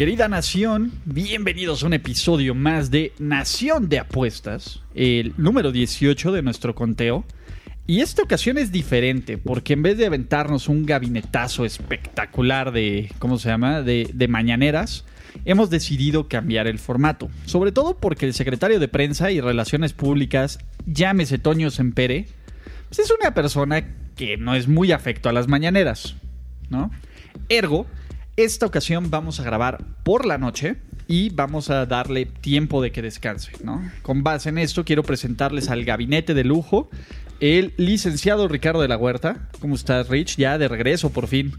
Querida Nación, bienvenidos a un episodio más de Nación de Apuestas, el número 18 de nuestro conteo. Y esta ocasión es diferente, porque en vez de aventarnos un gabinetazo espectacular de, ¿cómo se llama?, de, mañaneras, hemos decidido cambiar el formato. Sobre todo porque el secretario de Prensa y Relaciones Públicas, llámese Toño Sempere, pues es una persona que no es muy afecto a las mañaneras, ¿no? Ergo, esta ocasión vamos a grabar por la noche y vamos a darle tiempo de que descanse, ¿no? Con base en esto quiero presentarles al gabinete de lujo, el licenciado Ricardo de la Huerta. ¿Cómo estás, Rich? Ya de regreso por fin.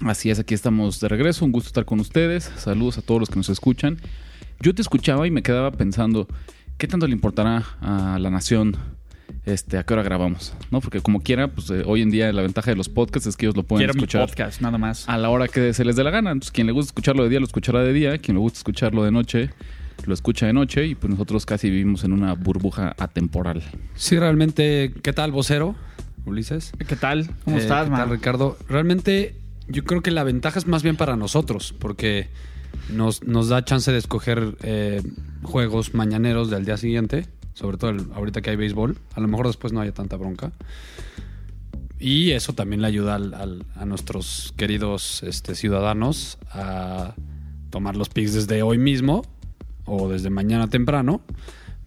Así es, aquí estamos de regreso. Un gusto estar con ustedes. Saludos a todos los que nos escuchan. Yo te escuchaba y me quedaba pensando, ¿qué tanto le importará a la nación este, a qué hora grabamos? ¿No? Porque como quiera, pues eh, hoy en día la ventaja de los podcasts es que ellos lo pueden Quiero mi escuchar podcast, nada más. a la hora que se les dé la gana. Entonces, quien le gusta escucharlo de día, lo escuchará de día. Quien le gusta escucharlo de noche, lo escucha de noche. Y pues nosotros casi vivimos en una burbuja atemporal. Sí, realmente, ¿qué tal, vocero? Ulises. ¿Qué tal? ¿Cómo Eh, estás, ¿qué man? tal, Ricardo? Realmente, yo creo que la ventaja es más bien para nosotros, porque nos, nos da chance de escoger eh, juegos mañaneros del día siguiente, sobre todo el- ahorita que hay béisbol. A lo mejor después no haya tanta bronca. Y eso también le ayuda al- al- a nuestros queridos este, ciudadanos a tomar los picks desde hoy mismo o desde mañana temprano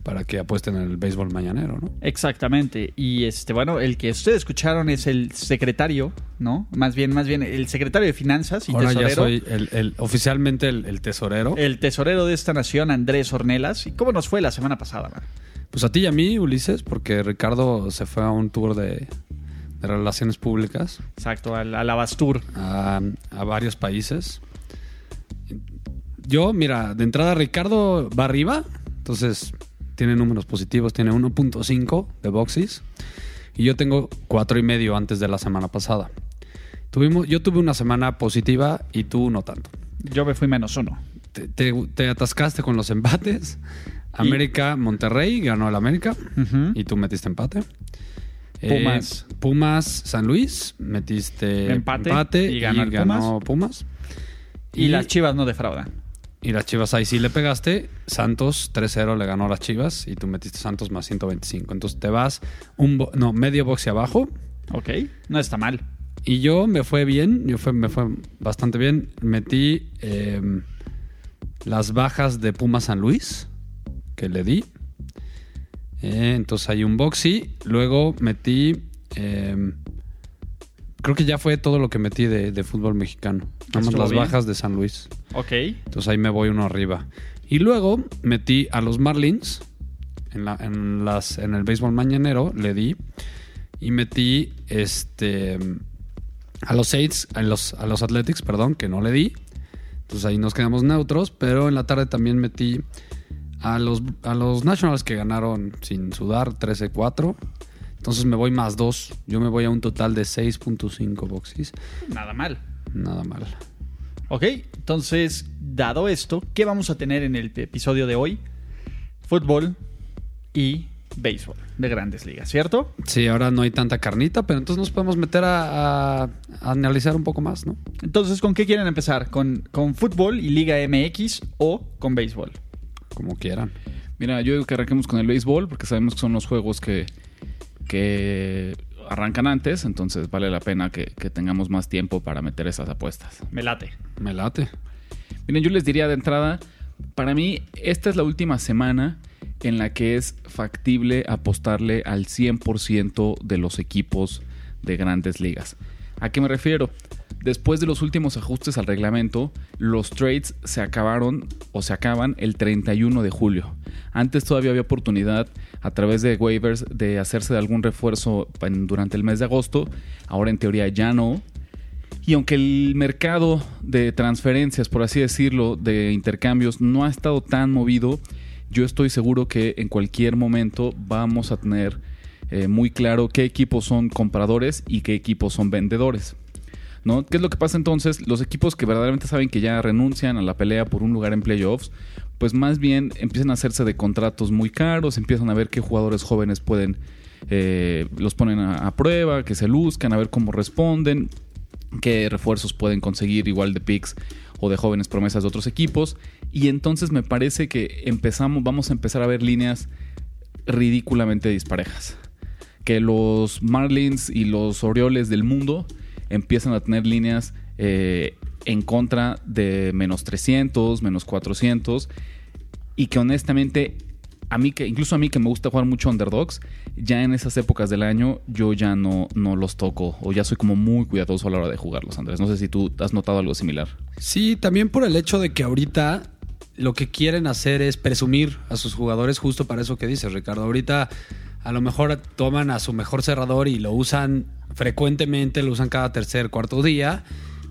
para que apuesten en el béisbol mañanero, ¿no? Exactamente. Y este, bueno, el que ustedes escucharon es el secretario, ¿no? Más bien, más bien, el secretario de Finanzas y Ahora tesorero. ya soy el, el- oficialmente el, el tesorero. El tesorero de esta nación, Andrés Ornelas. ¿Y cómo nos fue la semana pasada, man? Pues a ti y a mí, Ulises, porque Ricardo se fue a un tour de, de relaciones públicas Exacto, al, al Abastur. a, a varios países. Yo, mira, de entrada Ricardo va arriba, entonces tiene números positivos, tiene 1.5 de boxes y yo tengo cuatro y medio antes de la semana pasada. Tuvimos, yo tuve una semana positiva y tú no tanto. Yo me fui menos uno. te, te- te atascaste con los empates. América, Monterrey, ganó el América y tú metiste empate. Pumas. Eh, Pumas, San Luis, metiste Empate y ganó el Pumas. Y, las chivas no defraudan. y las Chivas ahí sí le pegaste. Santos 3-0 le ganó a las Chivas y tú metiste Santos más 125. Entonces te vas un no, medio boxe abajo. Ok, no está mal. Y yo me fue bien, yo fue, me fue bastante bien. Metí eh, las bajas de Puma San Luis, que le di. Eh, entonces hay un boxy. Luego metí. eh, creo que ya fue todo lo que metí de, de fútbol mexicano. Nada más las bien. bajas de San Luis. Ok. Entonces ahí me voy uno arriba. Y luego metí a los Marlins en, la- en las, en el béisbol mañanero, le di. Y metí este a los Saints, a los, a los Athletics, perdón, que no le di. Entonces ahí nos quedamos neutros. Pero en la tarde también metí a los, a los Nationals que ganaron sin sudar 13-4. Entonces me voy más 2. Yo me voy a un total de 6.5 boxes. Nada mal. Nada mal. Ok, entonces, dado esto, ¿qué vamos a tener en el episodio de hoy? Fútbol y béisbol de grandes ligas, ¿cierto? Sí, ahora no hay tanta carnita, pero entonces nos podemos meter a, a- a analizar un poco más, ¿no? Entonces, ¿con qué quieren empezar? ¿Con, con fútbol y Liga MX o con béisbol? Como quieran. Mira, yo digo que arranquemos con el béisbol porque sabemos que son los juegos que, que arrancan antes, entonces vale la pena que, que tengamos más tiempo para meter esas apuestas. Me late. Me late. Miren, yo les diría de entrada, para mí esta es la última semana en la que es factible apostarle al 100% de los equipos de grandes ligas. ¿A qué me refiero? Después de los últimos ajustes al reglamento, los trades se acabaron o se acaban el 31 de julio. Antes todavía había oportunidad a través de waivers de hacerse de algún refuerzo durante el mes de agosto. Ahora en teoría ya no. Y aunque el mercado de transferencias, por así decirlo, de intercambios no ha estado tan movido, yo estoy seguro que en cualquier momento vamos a tener eh, muy claro qué equipos son compradores y qué equipos son vendedores. ¿No? ¿Qué es lo que pasa entonces? Los equipos que verdaderamente saben que ya renuncian a la pelea por un lugar en playoffs, pues más bien empiezan a hacerse de contratos muy caros, empiezan a ver qué jugadores jóvenes pueden, eh, los ponen a, a prueba, que se luzcan, a ver cómo responden, qué refuerzos pueden conseguir igual de picks o de jóvenes promesas de otros equipos. Y entonces me parece que empezamos, vamos a empezar a ver líneas ridículamente disparejas. Que los Marlins y los Orioles del mundo empiezan a tener líneas eh, en contra de menos 300, menos 400. Y que honestamente, a mí que, incluso a mí que me gusta jugar mucho underdogs, ya en esas épocas del año yo ya no, no los toco. O ya soy como muy cuidadoso a la hora de jugarlos, Andrés. No sé si tú has notado algo similar. Sí, también por el hecho de que ahorita lo que quieren hacer es presumir a sus jugadores justo para eso que dices, Ricardo. Ahorita a lo mejor toman a su mejor cerrador y lo usan frecuentemente, lo usan cada tercer, cuarto día.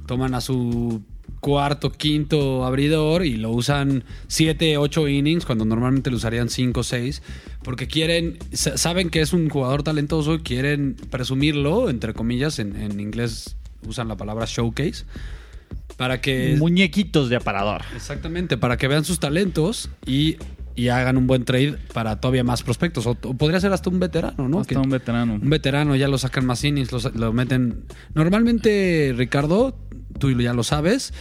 Toman a su cuarto, quinto abridor y lo usan siete, ocho innings cuando normalmente lo usarían cinco, seis, porque quieren, sa- saben que es un jugador talentoso y quieren presumirlo, entre comillas, en, en inglés usan la palabra showcase, para que Muñequitos de aparador. Exactamente, para que vean sus talentos y, y hagan un buen trade para todavía más prospectos. O, o podría ser hasta un veterano, ¿no? Hasta Que- un veterano. un veterano, ya lo sacan más innings, lo, lo meten. Normalmente, Ricardo, tú ya lo sabes,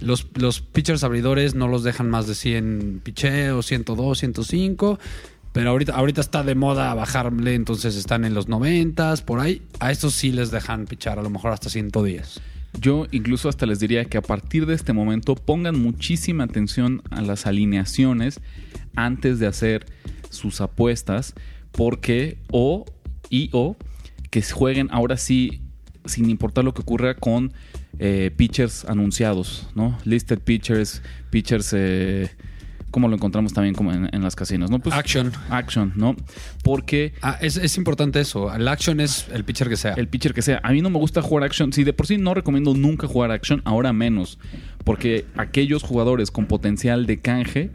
los, los pitchers abridores no los dejan más de 100 picheos, 102, 105. Pero ahorita, ahorita está de moda bajarle, entonces están en los 90, por ahí. A estos sí les dejan pichar, a lo mejor hasta 110. Yo incluso hasta les diría que a partir de este momento pongan muchísima atención a las alineaciones antes de hacer sus apuestas, porque o y o que jueguen ahora sí sin importar lo que ocurra con eh, pitchers anunciados, ¿no? Listed pitchers, pitchers eh, como lo encontramos también como en, en las casinos, ¿no? Pues, Action. Action, ¿no? Porque Ah, es, es importante eso. El action es el pitcher que sea. el pitcher que sea. A mí no me gusta jugar action. Si de por sí no recomiendo nunca jugar action, ahora menos. Porque aquellos jugadores con potencial de canje,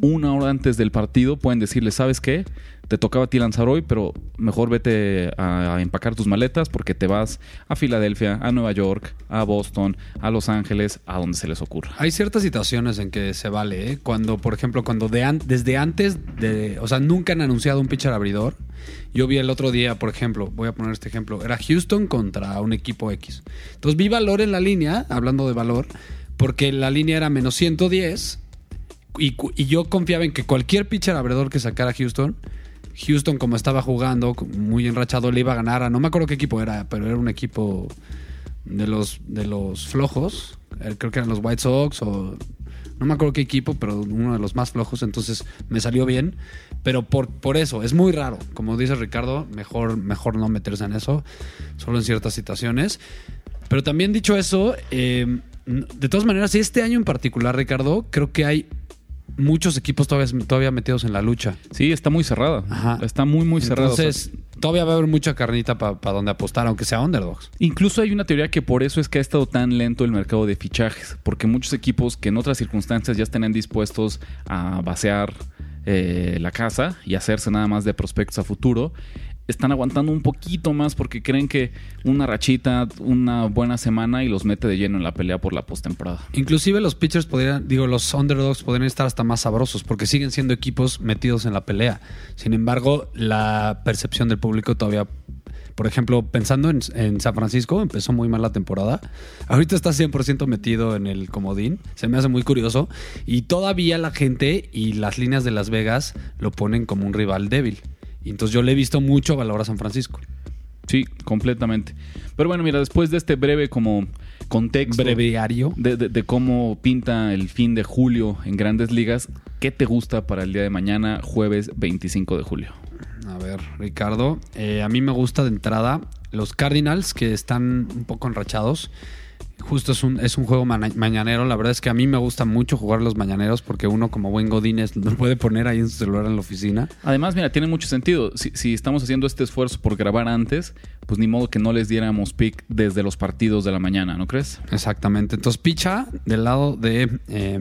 una hora antes del partido, pueden decirle, ¿sabes qué? Te tocaba a ti lanzar hoy, pero mejor vete a, empacar tus maletas porque te vas a Filadelfia, a Nueva York, a Boston, a Los Ángeles, a donde se les ocurra. Hay ciertas situaciones en que se vale, ¿eh? Cuando, por ejemplo, cuando de an- desde antes de. O sea, nunca han anunciado un pitcher abridor. Yo vi el otro día, por ejemplo, voy a poner este ejemplo. Era Houston contra un equipo X. Entonces vi valor en la línea, hablando de valor, porque la línea era menos 110. Y, y yo confiaba en que cualquier pitcher abridor que sacara Houston. Houston, como estaba jugando, muy enrachado, le iba a ganar a. No me acuerdo qué equipo era, pero era un equipo de los, de los flojos. Eh, Creo que eran los White Sox o. No me acuerdo qué equipo, pero uno de los más flojos. Entonces me salió bien. Pero por, por eso, es muy raro. Como dice Ricardo, mejor, mejor no meterse en eso. Solo en ciertas situaciones. Pero también dicho eso, eh, de todas maneras, este año en particular, Ricardo, creo que hay muchos equipos todavía, todavía metidos en la lucha. Sí, está muy cerrada. Ajá. Está muy, muy cerrada. O sea, Entonces, todavía va a haber mucha carnita para donde apostar, aunque sea underdogs. Incluso hay una teoría que por eso es que ha estado tan lento el mercado de fichajes, porque muchos equipos que en otras circunstancias ya estarían dispuestos a vaciar eh, la casa y hacerse nada más de prospectos a futuro, están aguantando un poquito más porque creen que una rachita, una buena semana y los mete de lleno en la pelea por la postemporada. Inclusive los pitchers podrían, digo, los underdogs podrían estar hasta más sabrosos porque siguen siendo equipos metidos en la pelea. Sin embargo, la percepción del público todavía, por ejemplo, pensando en, en San Francisco, empezó muy mal la temporada. Ahorita está 100% metido en el comodín. Se me hace muy curioso. Y todavía la gente y las líneas de Las Vegas lo ponen como un rival débil. Y entonces yo le he visto mucho valor a San Francisco. Sí, completamente. Pero bueno, mira, después de este breve como contexto Breviario. de, de- de cómo pinta el fin de julio en grandes ligas, ¿qué te gusta para el día de mañana, jueves 25 de julio? A ver, Ricardo, eh, a mí me gusta de entrada los Cardinals que están un poco enrachados. Justo es un, es un juego mañanero. La verdad es que a mí me gusta mucho jugar los mañaneros porque uno como buen Godínez lo puede poner ahí en su celular en la oficina. Además, mira, tiene mucho sentido. Si, si estamos haciendo este esfuerzo por grabar antes, pues ni modo que no les diéramos pick desde los partidos de la mañana, ¿no crees? Exactamente. Entonces, picha del lado de... em,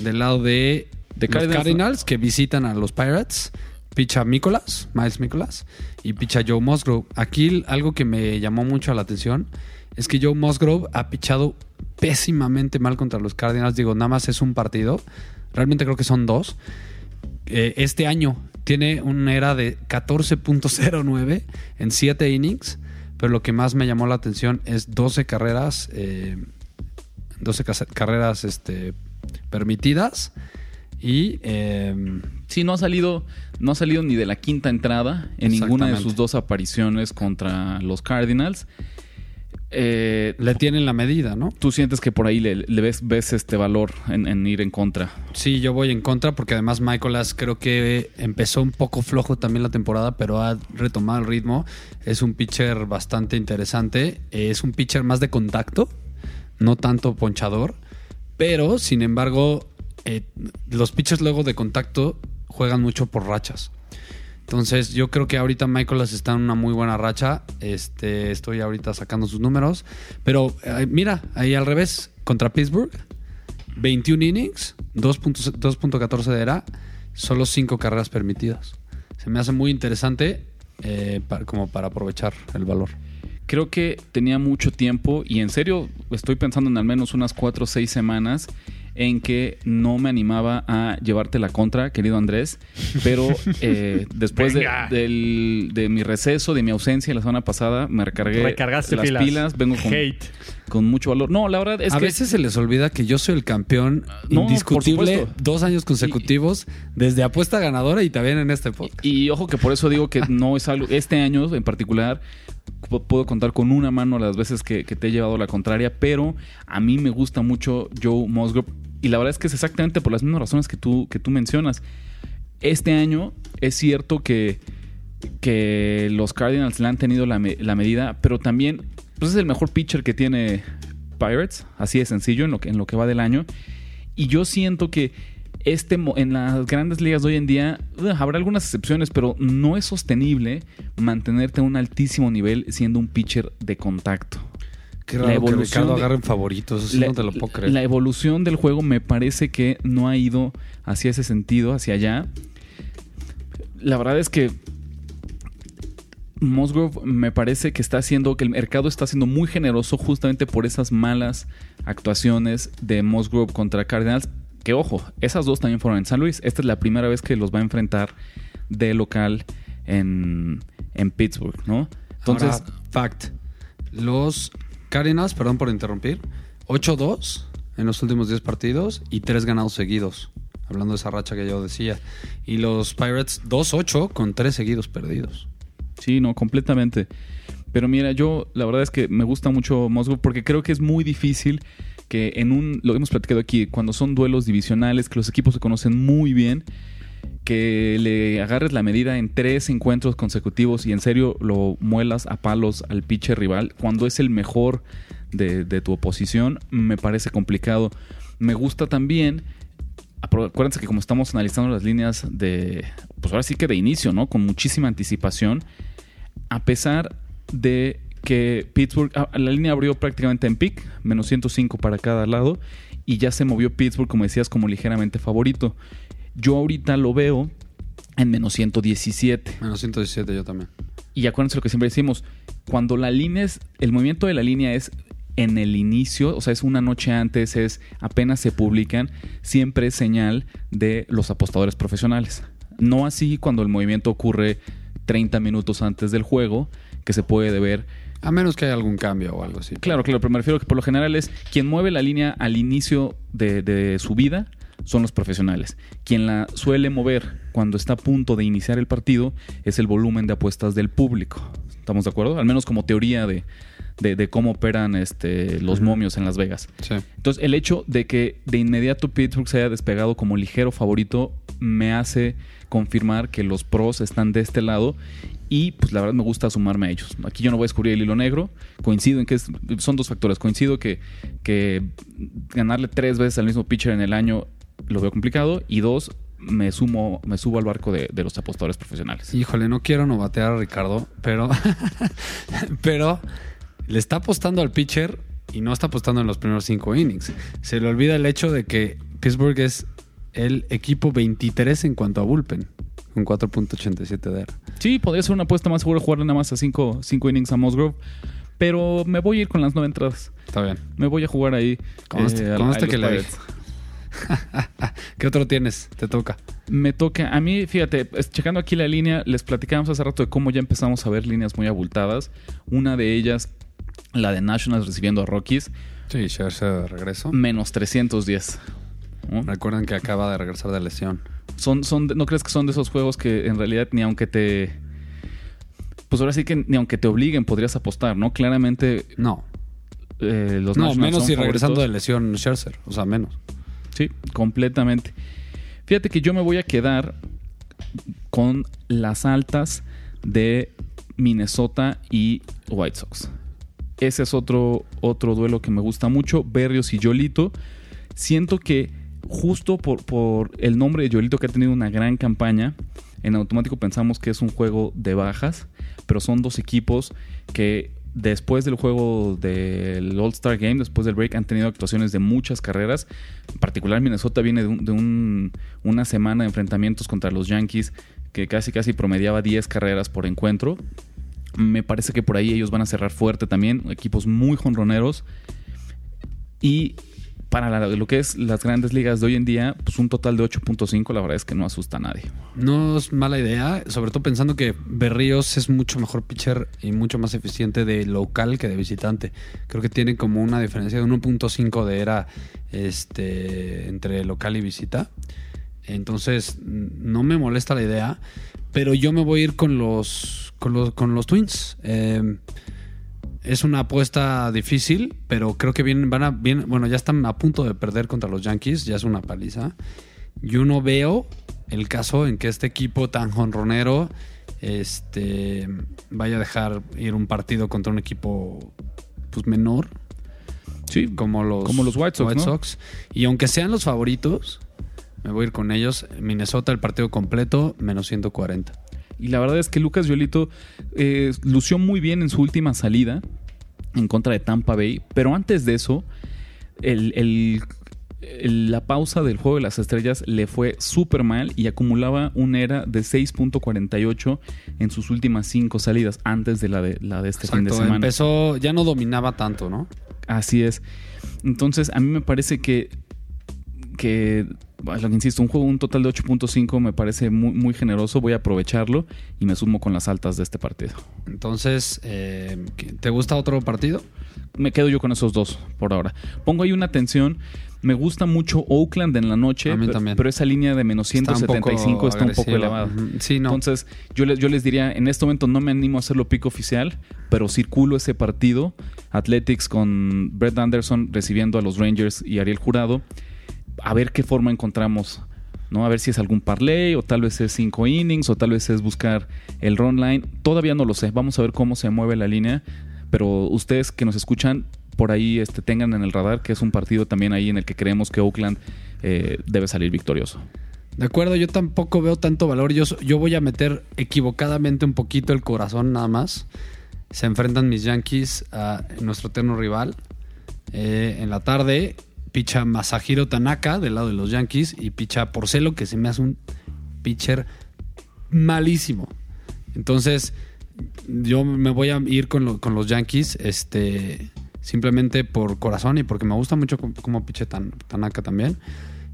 Del lado de, De los Cardinals. Cardinals, que visitan a los Pirates. Picha Nicholas, Miles Nicholas. Y picha Joe Musgrove. Aquí algo que me llamó mucho la atención es que Joe Musgrove ha pichado pésimamente mal contra los Cardinals. Digo, nada más es un partido. Realmente creo que son dos. Eh, este año tiene una era de 14.09 en 7 innings. Pero lo que más me llamó la atención es 12 carreras. eh, 12 cas- carreras este, permitidas. Y eh, Sí, no ha salido, no ha salido ni de la quinta entrada en ninguna de sus dos apariciones contra los Cardinals. Eh, le tienen la medida, ¿no? Tú sientes que por ahí le, le ves, ves este valor en, en ir en contra. Sí, yo voy en contra porque además Michaelas creo que empezó un poco flojo también la temporada, pero ha retomado el ritmo. Es un pitcher bastante interesante. Es un pitcher más de contacto, no tanto ponchador. Pero, sin embargo, eh, los pitchers luego de contacto juegan mucho por rachas. Entonces, yo creo que ahorita Michaelas está en una muy buena racha. Este, estoy ahorita sacando sus números. Pero eh, mira, ahí al revés, contra Pittsburgh, 21 innings, 2.14 2.14 de era, solo 5 carreras permitidas. Se me hace muy interesante eh, pa- como para aprovechar el valor. Creo que tenía mucho tiempo y en serio estoy pensando en al menos unas cuatro o seis semanas en que no me animaba a llevarte la contra, querido Andrés, pero eh, después de, del- de mi receso, de mi ausencia la semana pasada, me recargué Recargaste las pilas. vengo con, Hate. con mucho valor. No, la verdad es a que veces se les olvida que yo soy el campeón No, indiscutible dos años consecutivos desde apuesta ganadora y también en este podcast. Y ojo que por eso digo que no es algo. Este año en particular puedo contar con una mano las veces que, te he llevado la contraria, pero a mí me gusta mucho Joe Musgrove. Y la verdad es que es exactamente por las mismas razones que tú, que tú mencionas. Este año es cierto que, que los Cardinals le han tenido la, la medida, pero también pues es el mejor pitcher que tiene Pirates, así de sencillo en lo que, en lo que va del año. Y yo siento que este en las grandes ligas de hoy en día uh, habrá algunas excepciones, pero no es sostenible mantenerte a un altísimo nivel siendo un pitcher de contacto. Qué la raro que evolución Ricardo de- favoritos, eso La, no te lo puedo creer. la evolución del juego me parece que no ha ido hacia ese sentido, hacia allá. La verdad es que Musgrove me parece que está haciendo, que el mercado está siendo muy generoso justamente por esas malas actuaciones de Musgrove contra Cardinals. Que ojo, esas dos también fueron en San Luis. Esta es la primera vez que los va a enfrentar de local en, en Pittsburgh, ¿no? Entonces, Ahora, fact. Los Cardinals, perdón por interrumpir, 8-2 en los últimos 10 partidos y 3 ganados seguidos. Hablando de esa racha que yo decía. Y los Pirates 2-8 con 3 seguidos perdidos. Sí, no, completamente. Pero mira, yo la verdad es que me gusta mucho Musgrove porque creo que es muy difícil que en un, lo hemos platicado aquí, cuando son duelos divisionales, que los equipos se conocen muy bien, que le agarres la medida en tres encuentros consecutivos y en serio lo muelas a palos al pitcher rival, cuando es el mejor de, tu oposición, me parece complicado. Me gusta también acuérdense que como estamos analizando las líneas de, pues ahora sí que de inicio, ¿no? Con muchísima anticipación, a pesar de que Pittsburgh, ah, la línea abrió prácticamente en pick, menos 105 para cada lado, y ya se movió Pittsburgh, como decías, como ligeramente favorito. Yo ahorita lo veo en menos 117. Menos 117 yo también. Y acuérdense lo que siempre decimos, cuando la línea es, el movimiento de la línea es en el inicio, o sea, es una noche antes, es apenas se publican, siempre es señal de los apostadores profesionales. No así cuando el movimiento ocurre 30 minutos antes del juego, que se puede ver. A menos que haya algún cambio o algo así. Claro, claro, pero me refiero que por lo general es quien mueve la línea al inicio de, de su vida son los profesionales. Quien la suele mover cuando está a punto de iniciar el partido es el volumen de apuestas del público. ¿Estamos de acuerdo? Al menos como teoría de, de- de cómo operan este, los momios en Las Vegas. Sí. Entonces, el hecho de que de inmediato Pittsburgh se haya despegado como ligero favorito me hace confirmar que los pros están de este lado y pues la verdad me gusta sumarme a ellos. Aquí yo no voy a descubrir el hilo negro. Coincido en que son dos factores. Coincido que, que ganarle tres veces al mismo pitcher en el año lo veo complicado. Y dos, me sumo, me subo al barco de, los apostadores profesionales. Híjole, no quiero novatear a Ricardo, pero, pero le está apostando al pitcher y no está apostando en los primeros cinco innings. Se le olvida el hecho de que Pittsburgh es el equipo 23 en cuanto a bullpen, con 4.87 de ERA. Sí, podría ser una apuesta más segura jugar nada más a cinco, cinco innings a Musgrove. Pero me voy a ir con las nueve entradas. Está bien. Me voy a jugar ahí. Conste- al- conste que le-. ¿Qué otro tienes? Te toca. Me toca, a mí, fíjate, checando aquí la línea, les platicábamos hace rato de cómo ya empezamos a ver líneas muy abultadas. Una de ellas, la de Nationals recibiendo a Rockies, Sí, Scherzer de regreso. menos 310. ¿no? Recuerden que acaba de regresar de lesión. Son, son, ¿No crees que son de esos juegos que en realidad ni aunque te... Pues ahora sí que ni aunque te obliguen podrías apostar, ¿no? Claramente No. eh, los No, Nationals menos si regresando de lesión Scherzer. O sea, menos. Sí, completamente. Fíjate que yo me voy a quedar con las altas de Minnesota y White Sox. Ese es otro, otro duelo que me gusta mucho. Berrios y Yolito. Siento que justo por, por el nombre de Yolito que ha tenido una gran campaña, en automático pensamos que es un juego de bajas, pero son dos equipos que después del juego del All-Star Game, después del break, han tenido actuaciones de muchas carreras. En particular, Minnesota viene de un- una semana de enfrentamientos contra los Yankees que casi casi promediaba 10 carreras por encuentro. Me parece que por ahí ellos van a cerrar fuerte también, equipos muy jonroneros. Y para lo que es las grandes ligas de hoy en día, pues un total de 8.5, la verdad es que no asusta a nadie. No es mala idea, sobre todo pensando que Berríos es mucho mejor pitcher y mucho más eficiente de local que de visitante. Creo que tiene como una diferencia de 1.5 de era este, entre local y visita. Entonces, no me molesta la idea, pero yo me voy a ir con los, con los, con los Twins. Eh, es una apuesta difícil, pero creo que vienen, van a, bien, bueno, ya están a punto de perder contra los Yankees, ya es una paliza. Yo no veo el caso en que este equipo tan jonronero este, vaya a dejar ir un partido contra un equipo pues, menor, Sí, como los, Como los White Sox, ¿no? Y aunque sean los favoritos, me voy a ir con ellos. Minnesota, el partido completo, menos 140. Y la verdad es que Lucas Yolito eh, lució muy bien en su última salida en contra de Tampa Bay. Pero antes de eso, el- el- el- la pausa del juego de las estrellas le fue súper mal y acumulaba un era de 6.48 en sus últimas cinco salidas antes de la de, la de este fin de semana. empezó, ya no dominaba tanto, ¿no? Así es. Entonces, a mí me parece que, que lo que insisto, un juego, un total de 8.5 me parece muy, muy generoso. Voy a aprovecharlo y me sumo con las altas de este partido. Entonces, eh, ¿te gusta otro partido? Me quedo yo con esos dos por ahora. Pongo ahí una atención. Me gusta mucho Oakland en la noche, A mí pero, también. pero esa línea de menos Está un 175 poco está un poco elevada. Sí, no. Entonces, yo les, yo les diría, en este momento no me animo a hacerlo pico oficial, pero circulo ese partido. Athletics con Brett Anderson recibiendo a los Rangers y Ariel Jurado. A ver qué forma encontramos. ¿no? A ver si es algún parlay, o tal vez es cinco innings, o tal vez es buscar el run line. Todavía no lo sé. Vamos a ver cómo se mueve la línea. Pero ustedes que nos escuchan, por ahí este, tengan en el radar que es un partido también ahí en el que creemos que Oakland eh, debe salir victorioso. De acuerdo, yo tampoco veo tanto valor. Yo, yo voy a meter equivocadamente un poquito el corazón nada más. Se enfrentan mis Yankees a nuestro eterno rival. Eh, en la tarde, picha Masahiro Tanaka del lado de los Yankees y picha Porcelo, que se me hace un pitcher malísimo. Entonces, yo me voy a ir con, lo- con los Yankees, este, simplemente por corazón y porque me gusta mucho cómo, piche Tan- Tanaka también.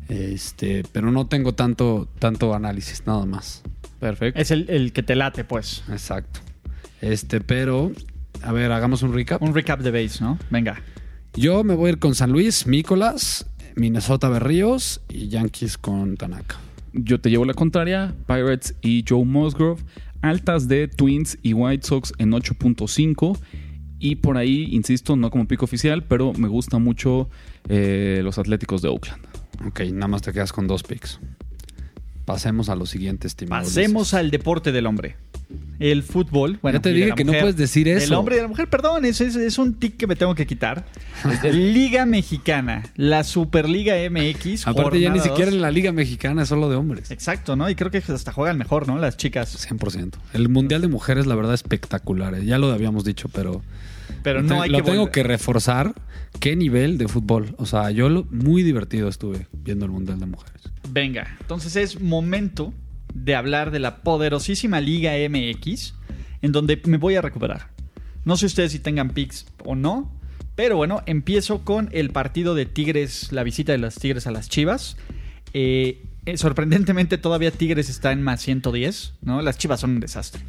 Este, pero no tengo tanto, tanto análisis, nada más. Perfecto. Es el, el que te late, pues. Exacto. Este, pero, a ver, hagamos un recap. Un recap de base, ¿no? Venga. Yo me voy a ir con San Luis, Mícolas, Minnesota Berríos y Yankees con Tanaka. Yo te llevo la contraria, Pirates y Joe Musgrove, altas de Twins y White Sox en 8.5 y por ahí, insisto, no como pico oficial, pero me gusta mucho eh, los Atléticos de Oakland. Ok, nada más te quedas con dos picks. pasemos a lo siguiente, estimado. Pasemos al deporte del hombre. El fútbol. Bueno, Ya te dije que no puedes decir eso. hombre y la mujer, perdón, es, es, es un tic que me tengo que quitar. Liga Mexicana, la Superliga MX. Aparte, ya ni siquiera en la Liga Mexicana es solo de hombres. Exacto, ¿no? Y creo que hasta juegan mejor, ¿no? Las chicas. 100%. El Mundial de Mujeres, la verdad, espectacular. eh. Ya lo habíamos dicho, pero, Pero no hay lo que tengo volver- que reforzar. ¿Qué nivel de fútbol? O sea, yo lo- muy divertido estuve viendo el Mundial de Mujeres. Venga, entonces es momento de hablar de la poderosísima Liga MX, en donde me voy a recuperar. No sé ustedes si tengan picks o no, pero bueno, empiezo con el partido de Tigres, la visita de las Tigres a las Chivas. Eh, eh, sorprendentemente todavía Tigres está en más 110, ¿no? Las Chivas son un desastre.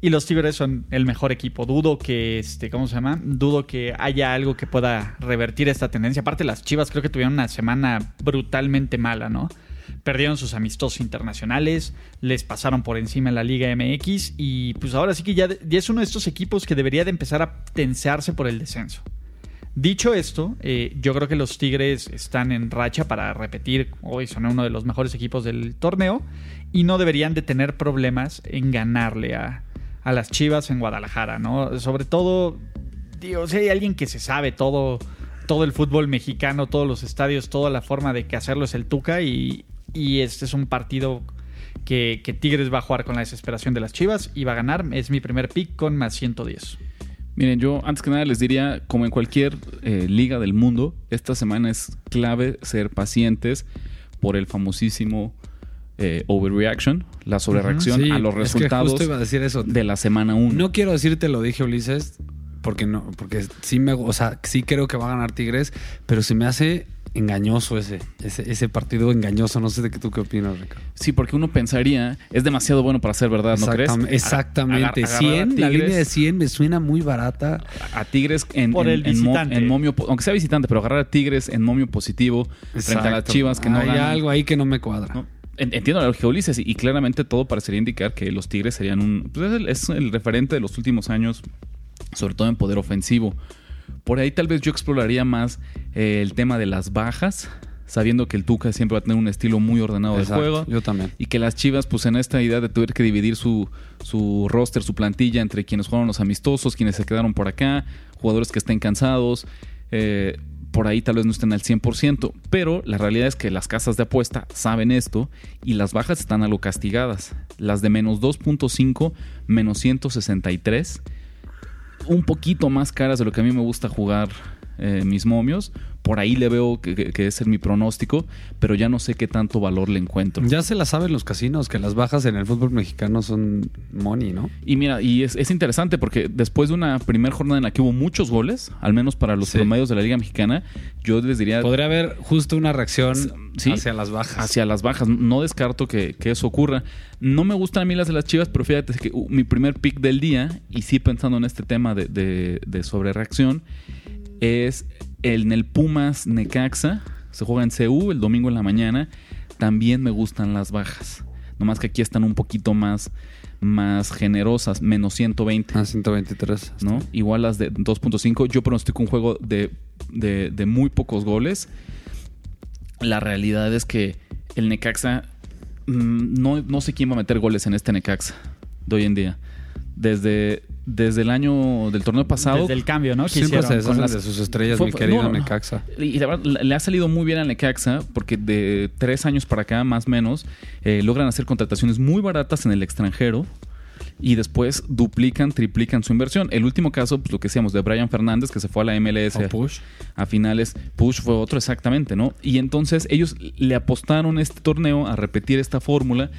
Y los Tigres son el mejor equipo. Dudo que, este, ¿cómo se llama? Dudo que haya algo que pueda revertir esta tendencia. Aparte, las Chivas creo que tuvieron una semana brutalmente mala, ¿no? Perdieron sus amistosos internacionales, les pasaron por encima en la Liga MX y pues ahora sí que ya, es uno de estos equipos que debería de empezar a tensarse por el descenso. Dicho esto, eh, yo creo que los Tigres están en racha para repetir, hoy son uno de los mejores equipos del torneo y no deberían de tener problemas en ganarle a, a las Chivas en Guadalajara, ¿no? Sobre todo, digo, si hay alguien que se sabe todo, todo el fútbol mexicano, todos los estadios, toda la forma de hacerlo es el Tuca y, y este es un partido que, que Tigres va a jugar con la desesperación de las Chivas y va a ganar. Es mi primer pick con más 110. Miren, yo antes que nada les diría, como en cualquier eh, liga del mundo, esta semana es clave ser pacientes por el famosísimo eh, overreaction, la sobrereacción Sí, a los es que resultados justo iba a decir eso. de la semana 1. No quiero decirte lo dije Ulises, porque no, porque sí me, o sea, sí creo que va a ganar Tigres, pero se me hace engañoso ese, ese, ese partido engañoso. No sé de qué tú qué opinas, Ricardo. Sí, porque uno pensaría, es demasiado bueno para ser verdad, ¿no crees? Exactam- Exactamente. Agar- agarrar a 100, la línea de 100 me suena muy barata. a Tigres en, Por en- el en mo- visitante. en momio, aunque sea visitante, pero agarrar a Tigres en momio positivo frente a las. Chivas que no Hay ganan. algo ahí que no me cuadra. Entiendo la lógica de Ulises y, y claramente todo parecería indicar que los Tigres serían un... pues, es, el, es el referente de los últimos años, sobre todo en poder ofensivo. Por ahí tal vez yo exploraría más eh, el tema de las bajas, sabiendo que el Tuca siempre va a tener un estilo muy ordenado Exacto, de juego. Yo también. Y que las Chivas, pues en esta idea de tener que dividir su, su roster, su plantilla entre quienes jugaron los amistosos, quienes se quedaron por acá, jugadores que estén cansados, eh, por ahí tal vez no estén al 100%, pero la realidad es que las casas de apuesta saben esto y las bajas están algo castigadas. Las de menos 2.5, menos 163, un poquito más caras de lo que a mí me gusta jugar eh, mis momios. Por ahí le veo que, que- que es mi pronóstico, pero ya no sé qué tanto valor le encuentro. Ya se la saben los casinos que las bajas en el fútbol mexicano son money, ¿no? Y mira, y es, es interesante porque después de una primera jornada en la que hubo muchos goles, al menos para los Sí. promedios de la Liga Mexicana, yo les diría Podría haber justo una reacción Sí. hacia las bajas. hacia las bajas. No descarto que, que eso ocurra. No me gustan a mí las de las Chivas, pero fíjate que uh, mi primer pick del día, y sí pensando en este tema de, de, de sobrereacción, es el, en el Pumas Necaxa. Se juega en CU el domingo en la mañana. También me gustan las bajas. Nomás que aquí están un poquito más, más generosas, menos 120. Ah, 123. ¿no? Igual las de 2.5. Yo pronostico un juego de, de, de muy pocos goles. La realidad es que el Necaxa, mm, no, no sé quién va a meter goles en este Necaxa de hoy en día. Desde, desde el año del torneo pasado. Desde el cambio, ¿no? Que Siempre hicieron se con las- de sus estrellas, Fue- mi querido no. Necaxa. Y la verdad, le ha salido muy bien al Necaxa porque de tres años para acá, más o menos, eh, logran hacer contrataciones muy baratas en el extranjero y después duplican, triplican su inversión. El último caso, pues lo que decíamos de Brian Fernández, que se fue a la MLS O push. a finales. Push fue otro exactamente, ¿no? Y entonces ellos le apostaron este torneo a repetir esta fórmula.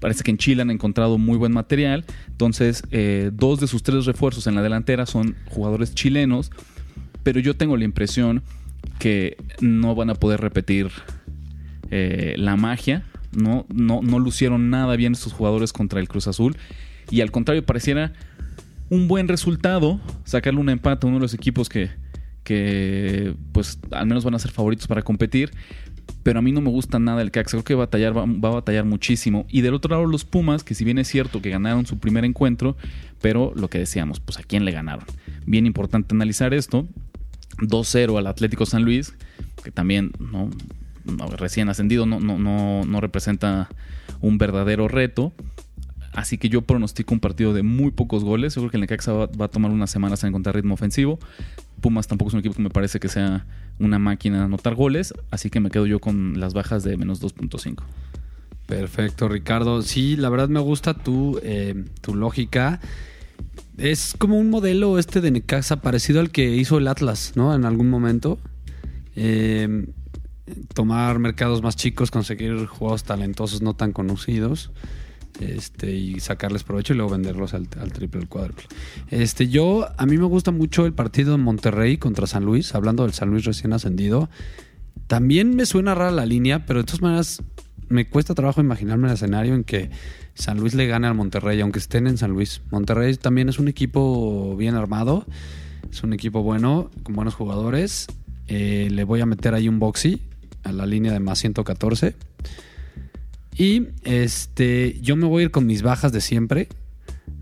Parece que en Chile han encontrado muy buen material. Entonces, eh, dos de sus tres refuerzos en la delantera son jugadores chilenos. Pero yo tengo la impresión que no van a poder repetir eh, la magia. No, no, no lucieron nada bien estos jugadores contra el Cruz Azul. Y al contrario, pareciera un buen resultado sacarle un empate a uno de los equipos que, que pues al menos van a ser favoritos para competir. Pero a mí no me gusta nada el Caxa. Creo que batallar, va, a batallar muchísimo. Y del otro lado, los Pumas, que si bien es cierto que ganaron su primer encuentro, pero lo que decíamos, pues a quién le ganaron. Bien importante analizar esto. 2-0 al Atlético San Luis, que también, ¿no? recién ascendido, no, no, no, no representa un verdadero reto. Así que yo pronostico un partido de muy pocos goles. Yo creo que el Necaxa va, va a tomar unas semanas en encontrar ritmo ofensivo. Pumas tampoco es un equipo que me parece que sea una máquina de anotar goles. Así que me quedo yo con las bajas de menos 2.5. Perfecto, Ricardo. Sí, la verdad me gusta tu, eh, tu lógica. Es como un modelo este de Necaxa parecido al que hizo el Atlas, ¿no? En algún momento. Eh, tomar mercados más chicos, conseguir juegos talentosos no tan conocidos. Este, y sacarles provecho y luego venderlos al, triple, al cuádruple. Este, yo, a mí me gusta mucho el partido en Monterrey contra San Luis, hablando del San Luis recién ascendido. También me suena rara la línea, pero de todas maneras me cuesta trabajo imaginarme el escenario en que San Luis le gane al Monterrey, aunque estén en San Luis. Monterrey también es un equipo bien armado, es un equipo bueno, con buenos jugadores. Eh, le voy a meter ahí un boxy a la línea de más 114. Y este, yo me voy a ir con mis bajas de siempre.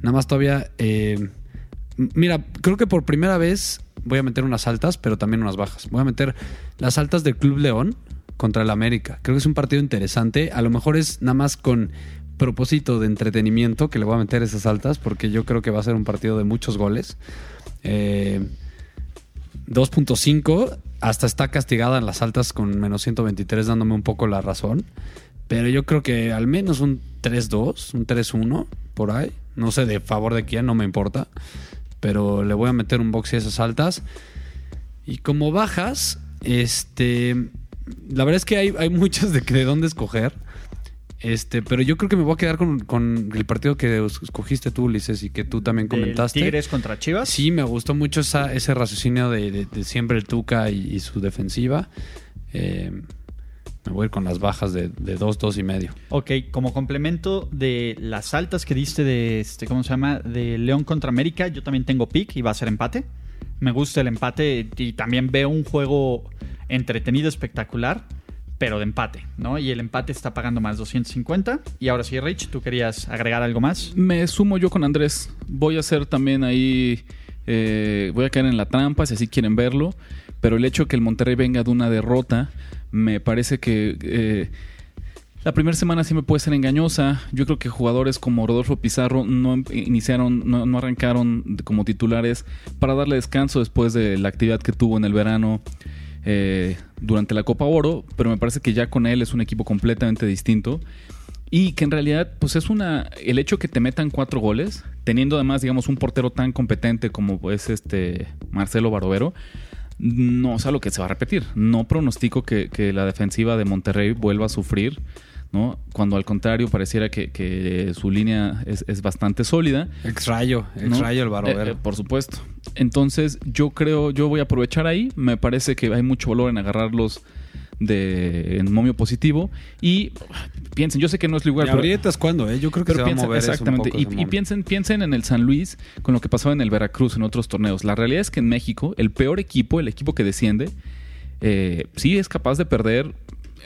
Nada más todavía. eh, mira, creo que por primera vez voy a meter unas altas, pero también unas bajas. Voy a meter las altas del Club León contra el América. Creo que es un partido interesante. A lo mejor es nada más con propósito de entretenimiento que le voy a meter esas altas, porque yo creo que va a ser un partido de muchos goles. Eh, 2.5 hasta está castigada en las altas con menos 123 dándome un poco la razón. Pero yo creo que al menos un 3-2, un 3-1 por ahí. No sé de favor de quién, no me importa. Pero le voy a meter un box y esas altas. Y como bajas, este. La verdad es que hay, hay muchas de, de dónde escoger. Este, pero yo creo que me voy a quedar con, con el partido que escogiste tú, Ulises, y que tú también comentaste. Tigres contra Chivas. Sí, me gustó mucho esa- ese raciocinio de, de- de siempre el Tuca y, y su defensiva. Eh, me voy a ir con las bajas de, de 2, 2 y medio. Ok, como complemento de las altas que diste de este, ¿cómo se llama? De León contra América, yo también tengo pick y va a ser empate. Me gusta el empate y también veo un juego entretenido, espectacular, pero de empate, ¿no? Y el empate está pagando más 250. Y ahora sí, Rich, ¿tú querías agregar algo más? Me sumo yo con Andrés. Voy a hacer también ahí. eh, voy a caer en la trampa si así quieren verlo. Pero el hecho de que el Monterrey venga de una derrota, me parece que. eh, la primera semana me puede ser engañosa. Yo creo que jugadores como Rodolfo Pizarro no em- iniciaron, no, no arrancaron como titulares para darle descanso después de la actividad que tuvo en el verano eh, durante la Copa Oro. Pero me parece que ya con él es un equipo completamente distinto. Y que en realidad, pues es una. El hecho que te metan cuatro goles, teniendo además, digamos, un portero tan competente como es este Marcelo Barovero, no es algo que se va a repetir. No pronostico que, que la defensiva de Monterrey vuelva a sufrir, ¿no? Cuando al contrario pareciera que, que su línea es, es bastante sólida. Ex rayo, ex ¿no? rayo el Eh, barovero. eh, por supuesto. Entonces, yo creo, yo voy a aprovechar ahí. Me parece que hay mucho valor en agarrarlos de en momio positivo. Y piensen, yo sé que no es lugar, ¿Y aprietas cuándo, eh? Yo creo que pero se va a piensen, mover eso un exactamente. poco y, piensen, piensen en el San Luis con lo que pasaba en el Veracruz en otros torneos. La realidad es que en México, el peor equipo, el equipo que desciende, eh, sí es capaz de perder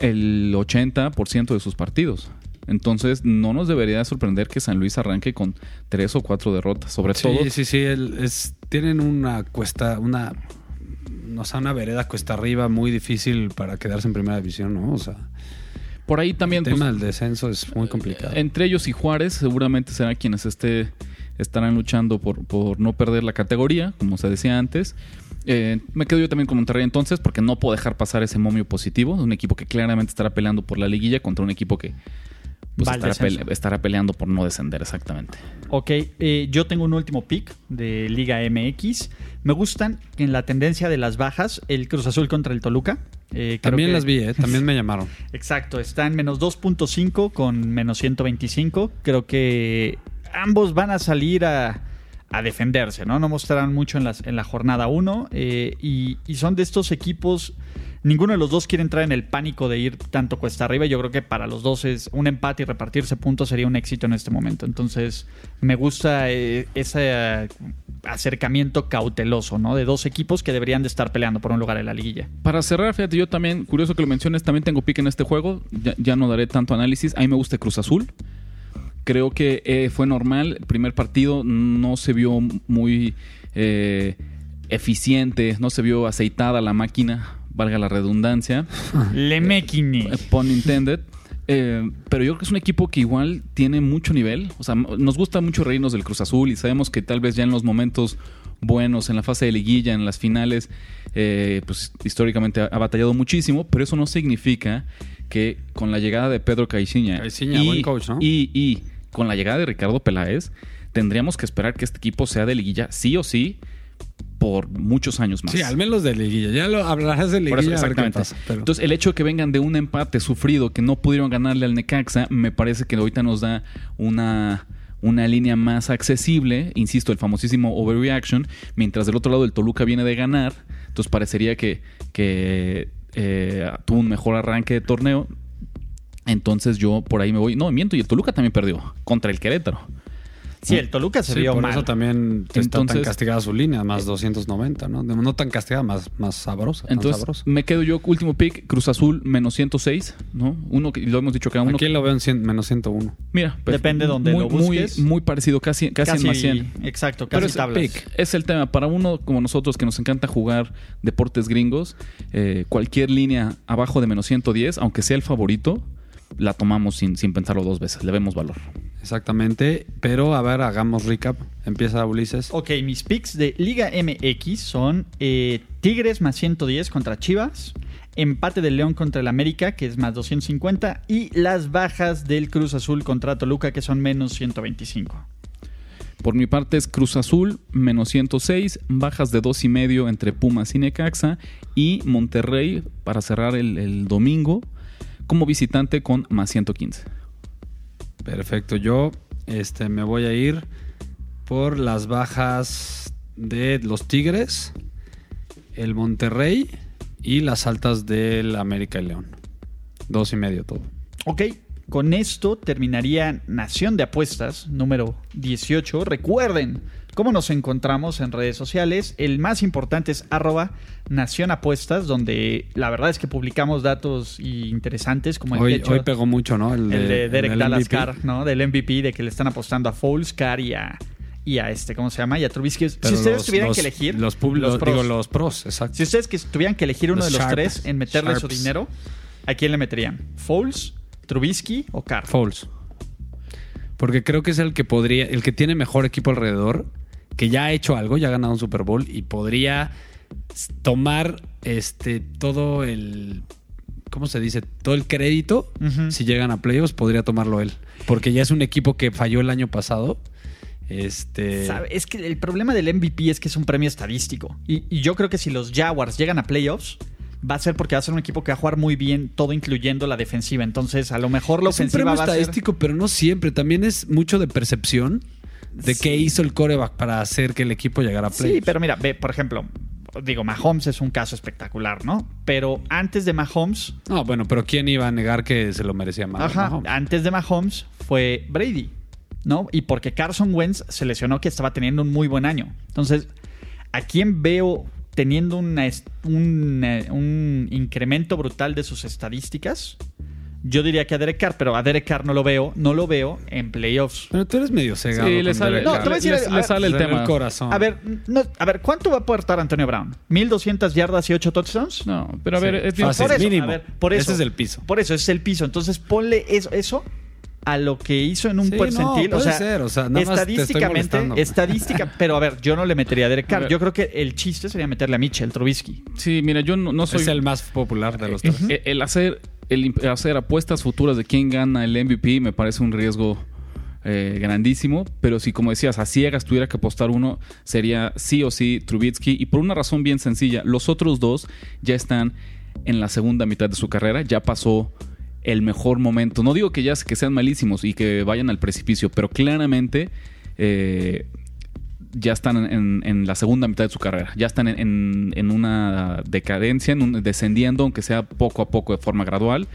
el 80% de sus partidos. Entonces, no nos debería sorprender que San Luis arranque con tres o cuatro derrotas. Sobre Sí, todo, sí, sí. el- es, tienen una cuesta, una. O sea, una vereda cuesta arriba muy difícil para quedarse en primera división, ¿no? O sea, por ahí el también. pues, tema del descenso es muy complicado. Entre ellos y Juárez seguramente serán quienes esté, estarán luchando por, por no perder la categoría, como se decía antes. Eh, me quedo yo también con Monterrey entonces porque no puedo dejar pasar ese momio positivo. Un equipo que claramente estará peleando por la liguilla contra un equipo que pues, estará, descenso. pele- estará peleando por no descender exactamente. Ok, eh, yo tengo un último pick de Liga MX. Me gustan en la tendencia de las bajas el Cruz Azul contra el Toluca. Eh, creo También que- las vi, ¿eh? También me llamaron. Exacto, está en menos 2.5 con menos 125. Creo que ambos van a salir a, a defenderse, ¿no? No mostrarán mucho en, las, en la jornada 1 y, y son de estos equipos... Ninguno de los dos quiere entrar en el pánico de ir tanto cuesta arriba. Yo creo que para los dos es un empate y repartirse puntos sería un éxito en este momento. Entonces, me gusta eh, ese eh, acercamiento cauteloso, ¿no? De dos equipos que deberían de estar peleando por un lugar en la liguilla. Para cerrar, fíjate, yo también, curioso que lo menciones, también tengo pick en este juego. Ya, no daré tanto análisis. A mí me gusta Cruz Azul. Creo que eh, fue normal. El primer partido no se vio muy eficiente, no se vio aceitada la máquina. Valga la redundancia. Lemequini. Eh, Pun intended. Eh, pero yo creo que es un equipo que igual tiene mucho nivel. O sea, nos gusta mucho reírnos del Cruz Azul y sabemos que tal vez ya en los momentos buenos, en la fase de liguilla, en las finales, eh, pues históricamente ha, ha batallado muchísimo, pero eso no significa que con la llegada de Pedro Caixinha, Caixinha, buen coach, ¿no? y, y con la llegada de Ricardo Peláez, tendríamos que esperar que este equipo sea de liguilla sí o sí por muchos años más. Sí, al menos de liguilla. Ya lo hablarás de Por eso, liguilla qué exactamente. pasa. pero- Entonces, el hecho de que vengan de un empate sufrido que no pudieron ganarle al Necaxa, me parece que ahorita nos da una, una línea más accesible. Insisto, el famosísimo overreaction. Mientras del otro lado el Toluca viene de ganar. Entonces, parecería que, que eh, tuvo un mejor arranque de torneo. Entonces, yo por ahí me voy. No, miento. Y el Toluca también perdió contra el Querétaro. Sí, el Toluca se Sí, vio por mal. eso también está tan Entonces- castigada su línea, más 290, ¿no? No tan castigada, más, más sabrosa. Entonces, sabrosa. me quedo yo, último pick, Cruz Azul, menos 106, ¿no? Uno que lo hemos dicho que uno. Aquí lo veo en 100 menos 101. Mira, pues, Depende donde muy, lo muy- busques. Muy, parecido, casi, casi, en más 100. Exacto, Pero casi es, tablas. pick. es el tema. Para uno como nosotros que nos encanta jugar deportes gringos, eh, cualquier línea abajo de menos 110, aunque sea el favorito, la tomamos sin, sin pensarlo dos veces. Le vemos valor. Exactamente. Pero a ver, hagamos recap. Empieza Ulises. Ok, mis picks de Liga MX son eh, Tigres más 110 contra Chivas, empate del León contra el América, que es más 250, y las bajas del Cruz Azul contra Toluca, que son menos 125. Por mi parte es Cruz Azul, menos 106, bajas de dos y medio entre Pumas y Necaxa, y Monterrey para cerrar el, el domingo como visitante con más 115. Perfecto. Yo este, me voy a ir por las bajas de los Tigres, el Monterrey y las altas del América y León. Dos y medio todo. Ok, con esto terminaría Nación de Apuestas número 18. Recuerden cómo nos encontramos en redes sociales. El más importante es arroba Nación Apuestas, donde la verdad es que publicamos datos interesantes como el Hoy, hecho- hoy pegó mucho, ¿no? el de Derek. Carr, ¿no? Del MVP, de que le están apostando a Foles, Carr y a, y a este, ¿cómo se llama? Y a Trubisky. Pero si ustedes los- tuvieran los- que elegir Los, pub- los- pros. digo, los pros, exacto. Si ustedes que tuvieran que elegir uno de los sharps. tres en meterle su dinero, ¿a quién le meterían? ¿Foles, Trubisky o Carr? Foles. Porque creo que es el que podría, el que tiene mejor equipo alrededor, que ya ha hecho algo, ya ha ganado un Super Bowl y podría tomar este todo el ¿cómo se dice? todo el crédito si llegan a playoffs, podría tomarlo él. Porque ya es un equipo que falló el año pasado. Este ¿Sabe? Es que el problema del MVP es que es un premio estadístico. Y, y yo creo que si los Jaguars llegan a playoffs, va a ser porque va a ser un equipo que va a jugar muy bien, todo incluyendo la defensiva. Entonces, a lo mejor la es un premio va a ser. estadístico, pero no siempre. También es mucho de percepción de Sí. qué hizo el coreback para hacer que el equipo llegara a Sí, playoffs. pero mira, ve, por ejemplo, digo, Mahomes es un caso espectacular, ¿no? Pero antes de Mahomes, No, bueno, pero ¿quién iba a negar que se lo merecía más? ajá, Mahomes? antes de Mahomes fue Brady, ¿no? Y porque Carson Wentz se lesionó que estaba teniendo un muy buen año. Entonces, ¿a quién veo teniendo una un, eh, un incremento brutal de sus estadísticas? Yo diría que a Derek Carr, pero a Derek Carr no lo veo, no lo veo en playoffs. Pero tú eres medio cegado. Sí, le sale, Derek No, te voy a decir, le- a le ver, sale el tema. corazón. A ver, no, a ver, ¿cuánto va a aportar Antonio Brown? ¿1200 yardas y 8 touchdowns? No, pero a ver, es por eso, mínimo. a ver, por eso. Ese es el piso. Por eso, ese es el piso. Entonces ponle eso, eso a lo que hizo en un Sí, percentil. no, o puede sea, ser, o sea, nada más te estoy estadísticamente, estadística, pero a ver, yo no le metería a Derek Carr. Yo creo que el chiste sería meterle a Mitchell Trubisky. Sí, mira, yo no, no soy. Es el más popular de los tres. Eh, El hacer, hacer apuestas futuras de quién gana el MVP me parece un riesgo eh, grandísimo. Pero si, como decías, a ciegas tuviera que apostar uno, sería sí o sí Trubitsky. Y por una razón bien sencilla: los otros dos ya están en la segunda mitad de su carrera, ya pasó el mejor momento. No digo que ya que sean malísimos y que vayan al precipicio, pero claramente. eh, ya están en, en la segunda mitad de su carrera. Ya están en, en- en una decadencia, en un, descendiendo, aunque sea poco a poco de forma gradual.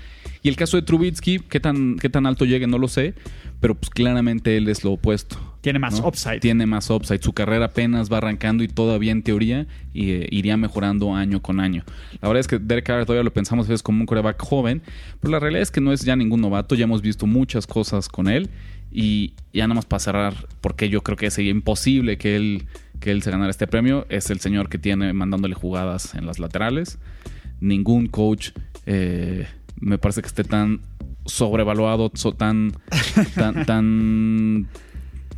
Y el caso de Trubitsky, qué tan, qué tan alto llegue, no lo sé, pero pues claramente él es lo opuesto. Tiene más ¿no? upside. Tiene más upside. Su carrera apenas va arrancando y todavía en teoría y, eh, iría mejorando año con año. La verdad es que Derek Carr todavía lo pensamos veces como un coreback joven, pero la realidad es que no es ya ningún novato. Ya hemos visto muchas cosas con él. Y ya nada más para cerrar, porque yo creo que sería imposible que él, que él se ganara este premio, es el señor que tiene mandándole jugadas en las laterales. ningún coach eh, me parece que esté tan sobrevaluado, so- tan, tan, tan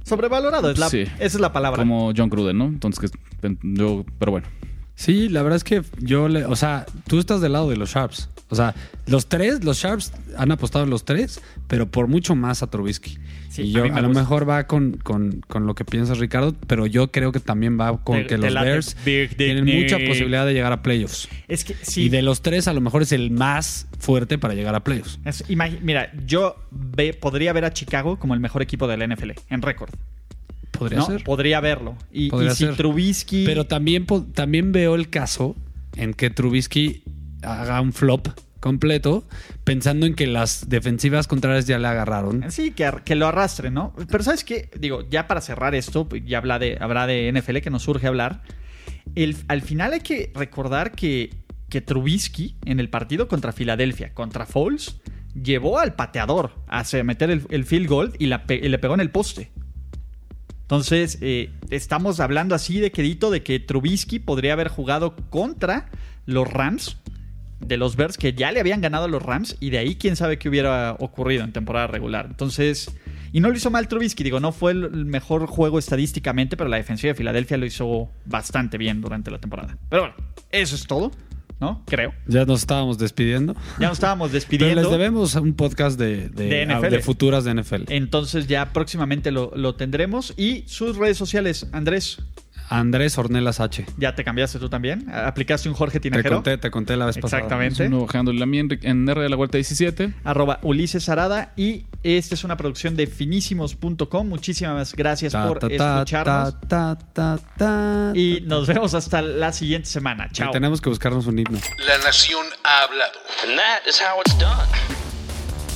Sobrevalorado, es la, Sí. esa es la palabra. como John Gruden, ¿no? Entonces, que, yo, pero bueno. Sí, la verdad es que yo le. O sea, tú estás del lado de los Sharps. O sea, los tres, los Sharps han apostado en los tres, pero por mucho más a Trubisky. Sí, y yo a, lo mejor va con, con, con lo que piensas, Ricardo, pero yo creo que también va con que los Bears Big tienen mucha posibilidad de llegar a playoffs. Es que sí. Y de los tres, a lo mejor es el más fuerte para llegar a playoffs. Es- mira, yo ve- podría ver a Chicago como el mejor equipo del NFL en récord. Podría ¿no? ser. Podría verlo. Y, Podría y si ser. Trubisky. Pero también, también veo el caso en que Trubisky haga un flop completo, pensando en que las defensivas contrarias ya le agarraron. Sí, que, lo arrastre, ¿no? Pero ¿sabes qué? Digo, ya para cerrar esto, pues, ya habla de, habrá de NFL que nos surge hablar. El, al final hay que recordar que, que Trubisky en el partido contra Filadelfia, contra Foles, llevó al pateador a meter el, el field goal y, la pe- y le pegó en el poste. Entonces, eh, estamos hablando así de quedito de que Trubisky podría haber jugado contra los Rams de los Bears que ya le habían ganado a los Rams y de ahí quién sabe qué hubiera ocurrido en temporada regular. Entonces, y no lo hizo mal Trubisky, digo, no fue el mejor juego estadísticamente, pero la defensiva de Filadelfia lo hizo bastante bien durante la temporada. Pero bueno, eso es todo, ¿no? Creo. Ya nos estábamos despidiendo. Ya nos estábamos Pero despidiendo. les debemos un podcast de, de, De NFL. de futuras de NFL. Entonces ya próximamente lo, lo tendremos. Y sus redes sociales, Andrés, Andrés Ornelas H. ya te cambiaste tú también. ¿Aplicaste un Jorge Te Tinajero? conté, te conté la vez pasada. Exactamente. Uno bajándole la mía en, en R de la Vuelta 17. arroba Ulises Arada y esta es una producción de finísimos.com. Muchísimas gracias Ta, por ta, ta, escucharnos ta, ta, ta, ta. y nos vemos hasta la siguiente semana. Chao. Tenemos que buscarnos un himno. La nación ha hablado. And that is how it's done.